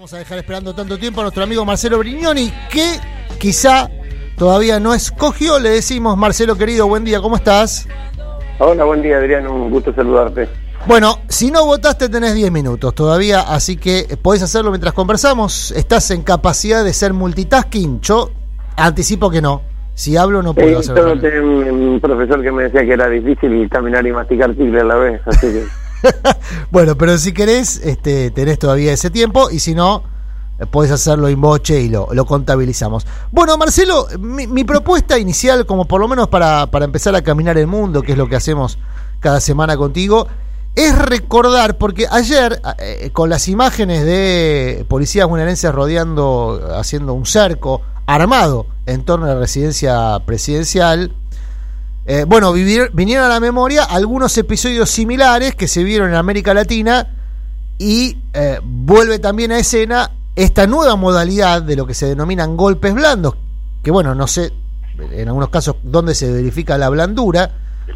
vamos a dejar esperando tanto tiempo a nuestro amigo Marcelo Brignoni, que quizá todavía no escogió. Le decimos, Marcelo querido, buen día, ¿cómo estás? Hola, buen día Adrián, un gusto saludarte. Bueno, si no votaste tenés 10 minutos todavía, así que podés hacerlo mientras conversamos. Estás en capacidad de ser multitasking. Yo anticipo que no. Si hablo no puedo hacerlo. solo tenía un, un profesor que me decía que era difícil caminar y masticar chicle a la vez, así que bueno, pero si querés, este, tenés todavía ese tiempo y si no, eh, podés hacerlo en boche y lo, lo contabilizamos. Bueno, Marcelo, mi, propuesta inicial, como por lo menos para, para empezar a caminar el mundo, que es lo que hacemos cada semana contigo, es recordar, porque ayer, eh, con las imágenes de policías bonaerenses rodeando, haciendo un cerco armado en torno a la residencia presidencial, eh, bueno, vinieron a la memoria algunos episodios similares que se vieron en América Latina y eh, vuelve también a escena esta nueva modalidad de lo que se denominan golpes blandos, que bueno, no sé en algunos casos dónde se verifica la blandura,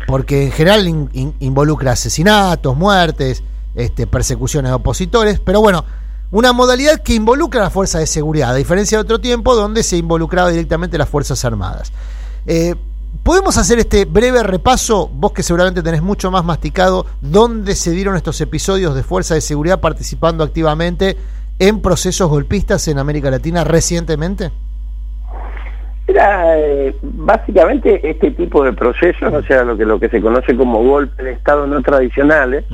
porque en general in- in- involucra asesinatos, muertes, este, persecuciones de opositores, pero bueno, una modalidad que involucra a las fuerzas de seguridad, a diferencia de otro tiempo donde se involucraba directamente las Fuerzas Armadas. Eh, ¿Podemos hacer este breve repaso? Vos que seguramente tenés mucho más masticado, ¿dónde se dieron estos episodios de fuerza de seguridad participando activamente en procesos golpistas en América Latina recientemente? era eh, básicamente este tipo de procesos, o sea, lo que lo que se conoce como golpe de Estado no tradicionales.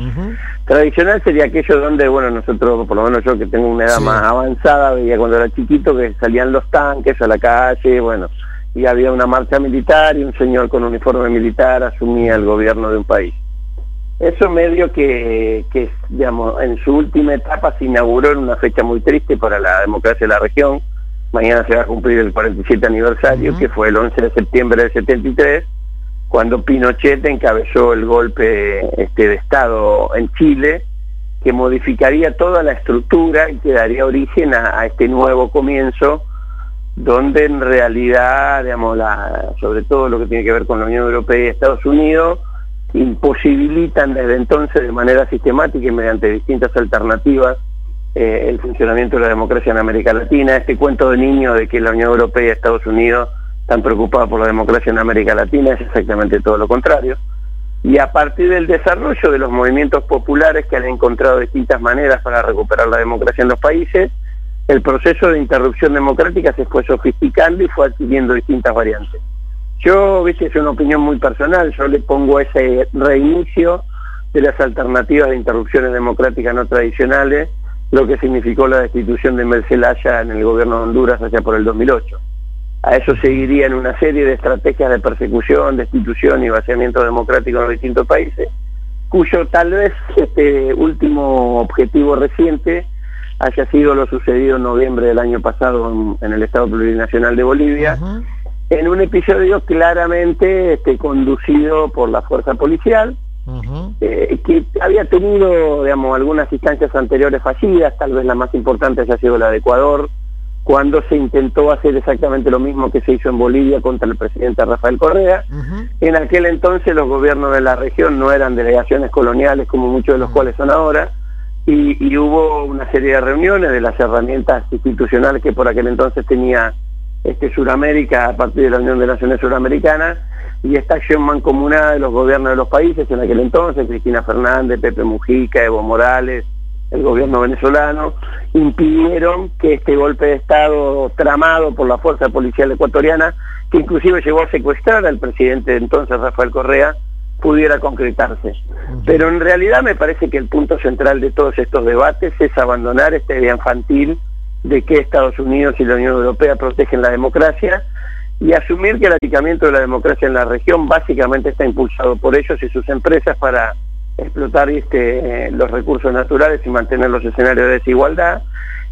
Tradicional sería aquello donde, bueno, nosotros, por lo menos yo que tengo una edad Sí. más avanzada, veía cuando era chiquito que salían los tanques a la calle, bueno, y había una marcha militar y un señor con uniforme militar asumía el gobierno de un país. Eso medio que, que, digamos, en su última etapa se inauguró en una fecha muy triste para la democracia de la región. Mañana se va a cumplir el 47 aniversario, que fue el 11 de septiembre del 73, cuando Pinochet encabezó el golpe este, de Estado en Chile, que modificaría toda la estructura y que daría origen a, a este nuevo comienzo, donde en realidad, digamos, sobre todo lo que tiene que ver con la Unión Europea y Estados Unidos, imposibilitan desde entonces de manera sistemática y mediante distintas alternativas eh, el funcionamiento de la democracia en América Latina. Este cuento de niño de que la Unión Europea y Estados Unidos están preocupados por la democracia en América Latina es exactamente todo lo contrario. Y a partir del desarrollo de los movimientos populares que han encontrado distintas maneras para recuperar la democracia en los países, el proceso de interrupción democrática se fue sofisticando y fue adquiriendo distintas variantes. Yo, viste, es una opinión muy personal, yo le pongo ese reinicio de las alternativas de interrupciones democráticas no tradicionales, lo que significó la destitución de Mercelaya en el gobierno de Honduras allá por el 2008. A eso seguirían una serie de estrategias de persecución, destitución y vaciamiento democrático en los distintos países, cuyo tal vez este último objetivo reciente haya sido lo sucedido en noviembre del año pasado en, en el Estado Plurinacional de Bolivia, en un episodio claramente este, conducido por la fuerza policial, eh, que había tenido, digamos, algunas instancias anteriores fallidas, tal vez la más importante haya sido la de Ecuador, cuando se intentó hacer exactamente lo mismo que se hizo en Bolivia contra el presidente Rafael Correa. En aquel entonces los gobiernos de la región no eran delegaciones coloniales como muchos de los cuales son ahora, y, hubo una serie de reuniones de las herramientas institucionales que por aquel entonces tenía este Suramérica a partir de la Unión de Naciones Suramericanas, y esta acción mancomunada de los gobiernos de los países en aquel entonces, Cristina Fernández, Pepe Mujica, Evo Morales, el gobierno venezolano, impidieron que este golpe de Estado tramado por la fuerza policial ecuatoriana, que inclusive llegó a secuestrar al presidente de entonces, Rafael Correa, pudiera concretarse. Pero en realidad me parece que el punto central de todos estos debates es abandonar esta idea infantil de que Estados Unidos y la Unión Europea protegen la democracia y asumir que el achicamiento de la democracia en la región básicamente está impulsado por ellos y sus empresas para explotar este, los recursos naturales y mantener los escenarios de desigualdad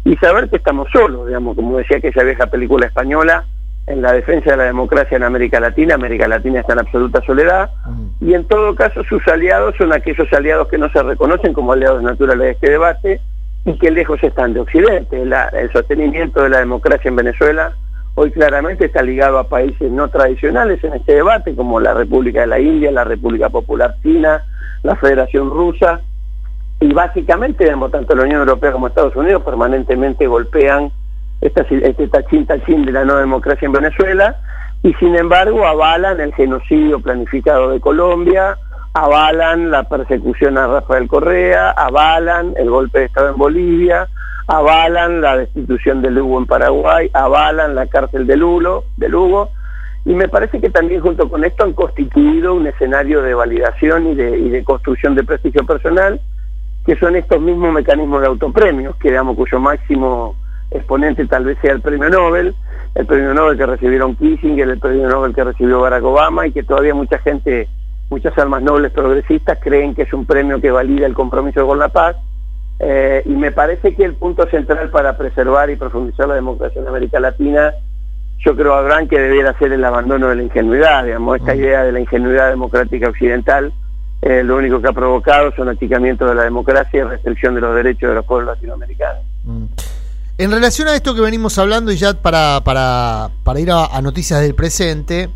y saber que estamos solos, digamos, como decía aquella vieja película española, en la defensa de la democracia en América Latina, América Latina está en absoluta soledad. Y en todo caso sus aliados son aquellos aliados que no se reconocen como aliados naturales de este debate y que lejos están de Occidente. El sostenimiento de la democracia en Venezuela hoy claramente está ligado a países no tradicionales en este debate, como la República de la India, la República Popular China, la Federación Rusa, y básicamente, tanto la Unión Europea como Estados Unidos permanentemente golpean esta, este tachín tachín de la no democracia en Venezuela y sin embargo avalan el genocidio planificado de Colombia, avalan la persecución a Rafael Correa, avalan el golpe de Estado en Bolivia, avalan la destitución de Lugo en Paraguay, avalan la cárcel de Lugo, de Lugo. Y me parece que también junto con esto han constituido un escenario de validación y de, y de construcción de prestigio personal, que son estos mismos mecanismos de autopremios, que digamos cuyo máximo exponente tal vez sea el premio Nobel, el premio Nobel que recibieron Kissinger, el premio Nobel que recibió Barack Obama y que todavía mucha gente, muchas almas nobles progresistas creen que es un premio que valida el compromiso con la paz. Eh, y me parece que el punto central para preservar y profundizar la democracia en América Latina, yo creo, Abraham, que debiera ser el abandono de la ingenuidad, digamos, esta mm. idea de la ingenuidad democrática occidental, eh, lo único que ha provocado son achicamiento de la democracia y restricción de los derechos de los pueblos latinoamericanos. Mm. En relación a esto que venimos hablando y ya para, para, para ir a, noticias del presente,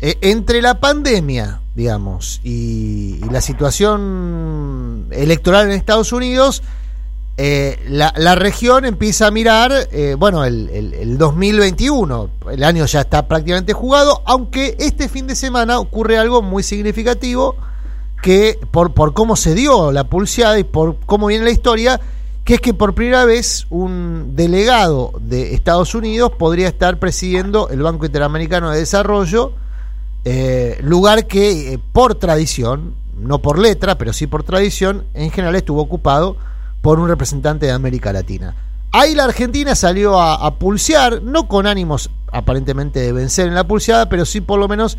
eh, entre la pandemia, digamos, y, la situación electoral en Estados Unidos, eh, la, región empieza a mirar, eh, bueno, el, el, 2021, el año ya está prácticamente jugado, aunque este fin de semana ocurre algo muy significativo que por, por cómo se dio la pulseada y por cómo viene la historia, que es que por primera vez un delegado de Estados Unidos podría estar presidiendo el Banco Interamericano de Desarrollo, eh, lugar que eh, por tradición, no por letra, pero sí por tradición, en general estuvo ocupado por un representante de América Latina. Ahí la Argentina salió a, pulsear, no con ánimos aparentemente de vencer en la pulseada, pero sí por lo menos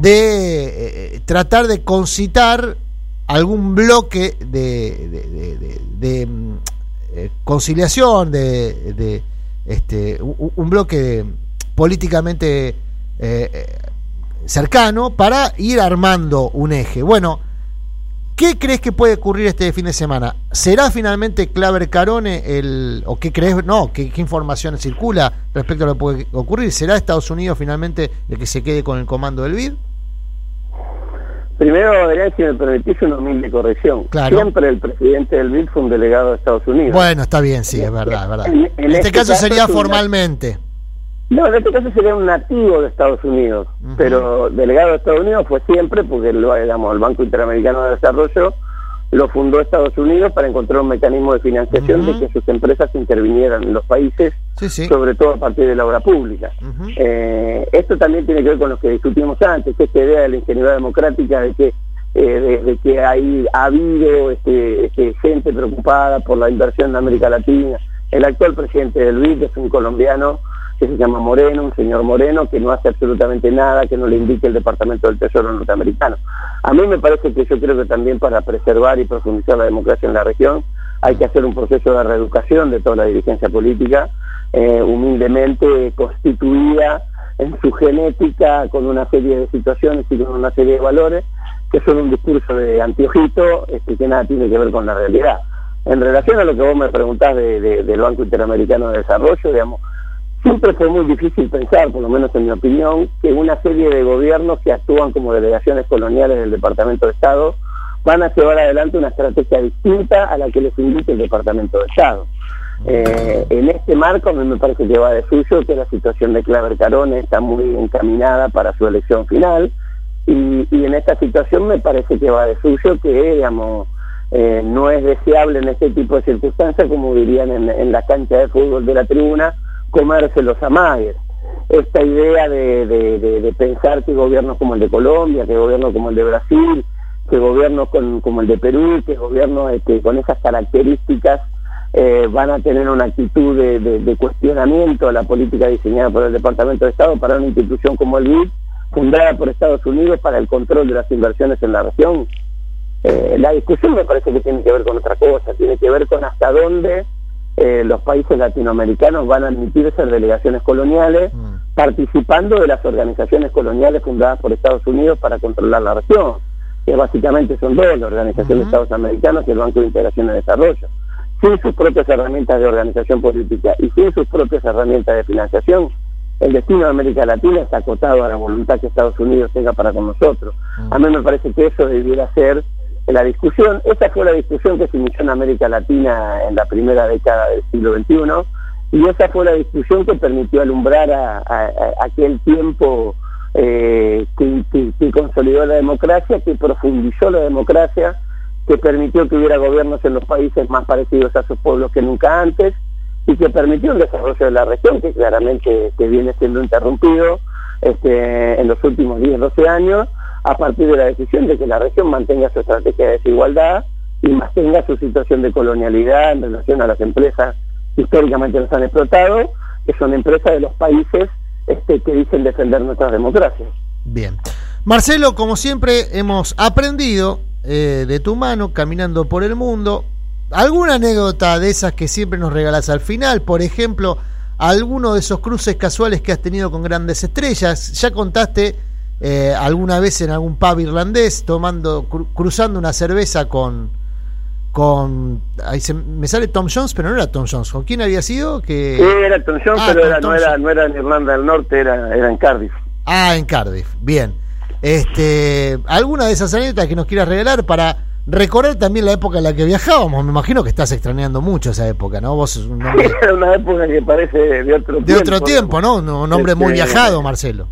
de eh, tratar de concitar algún bloque de, de, mm, eh, conciliación, de, este, un, bloque políticamente eh, eh, cercano para ir armando un eje. Bueno, ¿qué crees que puede ocurrir este fin de semana? ¿Será finalmente Claver Carone el, o qué crees, no, qué, qué información circula respecto a lo que puede ocurrir? ¿Será Estados Unidos finalmente el que se quede con el comando del BID? Primero, Adrián, si me permitís una humilde corrección. Siempre el presidente del BID fue un delegado de Estados Unidos. Bueno, está bien, sí, es verdad, es verdad. En, este, este, caso, sería formalmente. No, en este caso sería un nativo de Estados Unidos, pero delegado de Estados Unidos fue siempre porque, digamos, el Banco Interamericano de Desarrollo lo fundó Estados Unidos para encontrar un mecanismo de financiación de que sus empresas intervinieran en los países, sobre todo a partir de la obra pública. Eh, esto también tiene que ver con lo que discutimos antes, esta idea de la ingenuidad democrática de que eh, de, que hay, ha habido este, este, gente preocupada por la inversión en América Latina. El actual presidente del BID es un colombiano que se llama Moreno, un señor Moreno, que no hace absolutamente nada que no le indique el Departamento del Tesoro norteamericano. A mí me parece que yo creo que también para preservar y profundizar la democracia en la región hay que hacer un proceso de reeducación de toda la dirigencia política, eh, humildemente constituida en su genética con una serie de situaciones y con una serie de valores que son un discurso de antiojito este, que nada tiene que ver con la realidad. En relación a lo que vos me preguntás del Banco Interamericano de Desarrollo, digamos, Siempre fue muy difícil pensar, por lo menos en mi opinión, que una serie de gobiernos que actúan como delegaciones coloniales del Departamento de Estado van a llevar adelante una estrategia distinta a la que les indique el Departamento de Estado. Eh, en este marco a mí me parece que va de suyo que la situación de Claver Carone está muy encaminada para su elección final y, en esta situación me parece que va de suyo que eh, no es deseable en este tipo de circunstancias como dirían en la cancha de fútbol de la tribuna comerse los amagues. Esta idea de, pensar que gobiernos como el de Colombia, que gobiernos como el de Brasil, que gobiernos como el de Perú, que gobiernos este, con esas características eh, van a tener una actitud de, cuestionamiento a la política diseñada por el Departamento de Estado para una institución como el BID, fundada por Estados Unidos para el control de las inversiones en la región. Eh, la discusión me parece que tiene que ver con otra cosa, tiene que ver con hasta dónde eh, los países latinoamericanos van a admitir ser delegaciones coloniales, mm. participando de las organizaciones coloniales fundadas por Estados Unidos para controlar la región, que básicamente son dos, la Organización de Estados Americanos y el Banco de Integración y Desarrollo. Sin sus propias herramientas de organización política y sin sus propias herramientas de financiación, el destino de América Latina está acotado a la voluntad que Estados Unidos tenga para con nosotros. A mí me parece que eso debiera ser la discusión. Esa fue la discusión que se inició en América Latina en la primera década del siglo XXI y esa fue la discusión que permitió alumbrar a, aquel tiempo eh, que, consolidó la democracia, que profundizó la democracia, que permitió que hubiera gobiernos en los países más parecidos a sus pueblos que nunca antes y que permitió el desarrollo de la región, que claramente que viene siendo interrumpido este, en los últimos 10, 12 años, a partir de la decisión de que la región mantenga su estrategia de desigualdad y mantenga su situación de colonialidad en relación a las empresas que históricamente nos han explotado, que son empresas de los países este, que dicen defender nuestras democracias. Bien. Marcelo, como siempre, hemos aprendido eh, de tu mano caminando por el mundo. ¿Alguna anécdota de esas que siempre nos regalas al final? Por ejemplo, alguno de esos cruces casuales que has tenido con grandes estrellas. Ya contaste eh, alguna vez en algún pub irlandés tomando cruzando una cerveza con con ahí se, me sale Tom Jones pero no era Tom Jones ¿con quién había sido? que sí, era Tom Jones ah, pero no era no era en Irlanda del Norte era era en Cardiff ah en Cardiff bien este alguna de esas anécdotas que nos quieras regalar para recorrer también la época en la que viajábamos. Me imagino que estás extrañando mucho esa época, ¿no? Vos es un nombre... una época que parece de otro tiempo. De otro tiempo, ¿no? Un hombre muy este, viajado, Marcelo.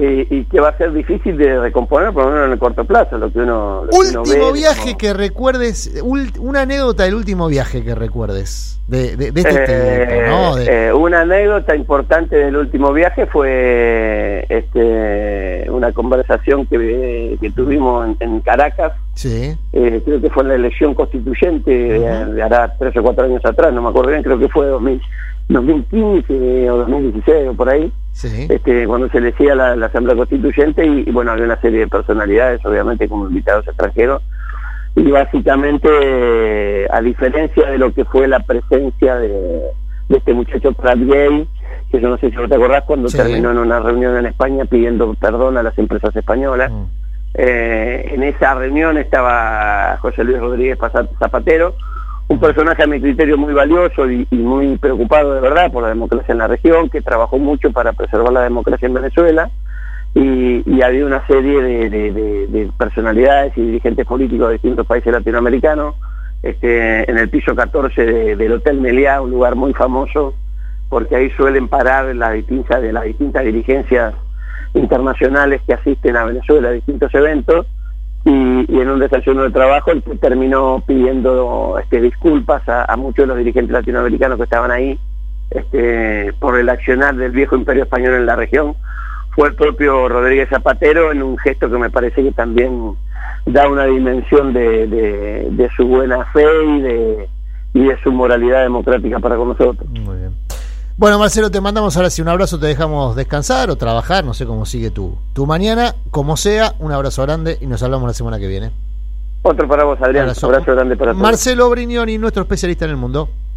Eh, y que va a ser difícil de recomponer, por lo menos en el corto plazo, lo que uno, último viaje que recuerdes, una anécdota del último viaje que recuerdes de, de, este tiempo, eh, una anécdota importante del último viaje fue este una conversación que, que tuvimos en, Caracas, sí. Eh, creo que fue en la elección constituyente de, hará tres o cuatro años atrás, no me acuerdo bien, creo que fue 2015 o 2016 o por ahí este, cuando se elegía la, Asamblea Constituyente y, bueno, había una serie de personalidades, obviamente como invitados extranjeros, y básicamente, a diferencia de lo que fue la presencia de, este muchacho Pratt Gay, que yo no sé si no te acordás cuando terminó en una reunión en España pidiendo perdón a las empresas españolas. Mm. Eh, en esa reunión estaba José Luis Rodríguez Zapatero, un personaje a mi criterio muy valioso y, muy preocupado de verdad por la democracia en la región, que trabajó mucho para preservar la democracia en Venezuela y, había una serie de, personalidades y dirigentes políticos de distintos países latinoamericanos este, en el piso 14 del Hotel Meliá, un lugar muy famoso porque ahí suelen parar las distintas, de las distintas dirigencias internacionales que asisten a Venezuela a distintos eventos y, en un desayuno de trabajo que terminó pidiendo este, disculpas a, muchos de los dirigentes latinoamericanos que estaban ahí este, por el accionar del viejo imperio español en la región fue el propio Rodríguez Zapatero en un gesto que me parece que también da una dimensión de, su buena fe y de, su moralidad democrática para con nosotros. Bueno, Marcelo, te mandamos ahora sí un abrazo, te dejamos descansar o trabajar, no sé cómo sigue tu, tu mañana. Como sea, un abrazo grande y nos hablamos la semana que viene. Otro para vos, Adrián. Un abrazo grande para todos. Marcelo Brignoni, nuestro especialista en el mundo.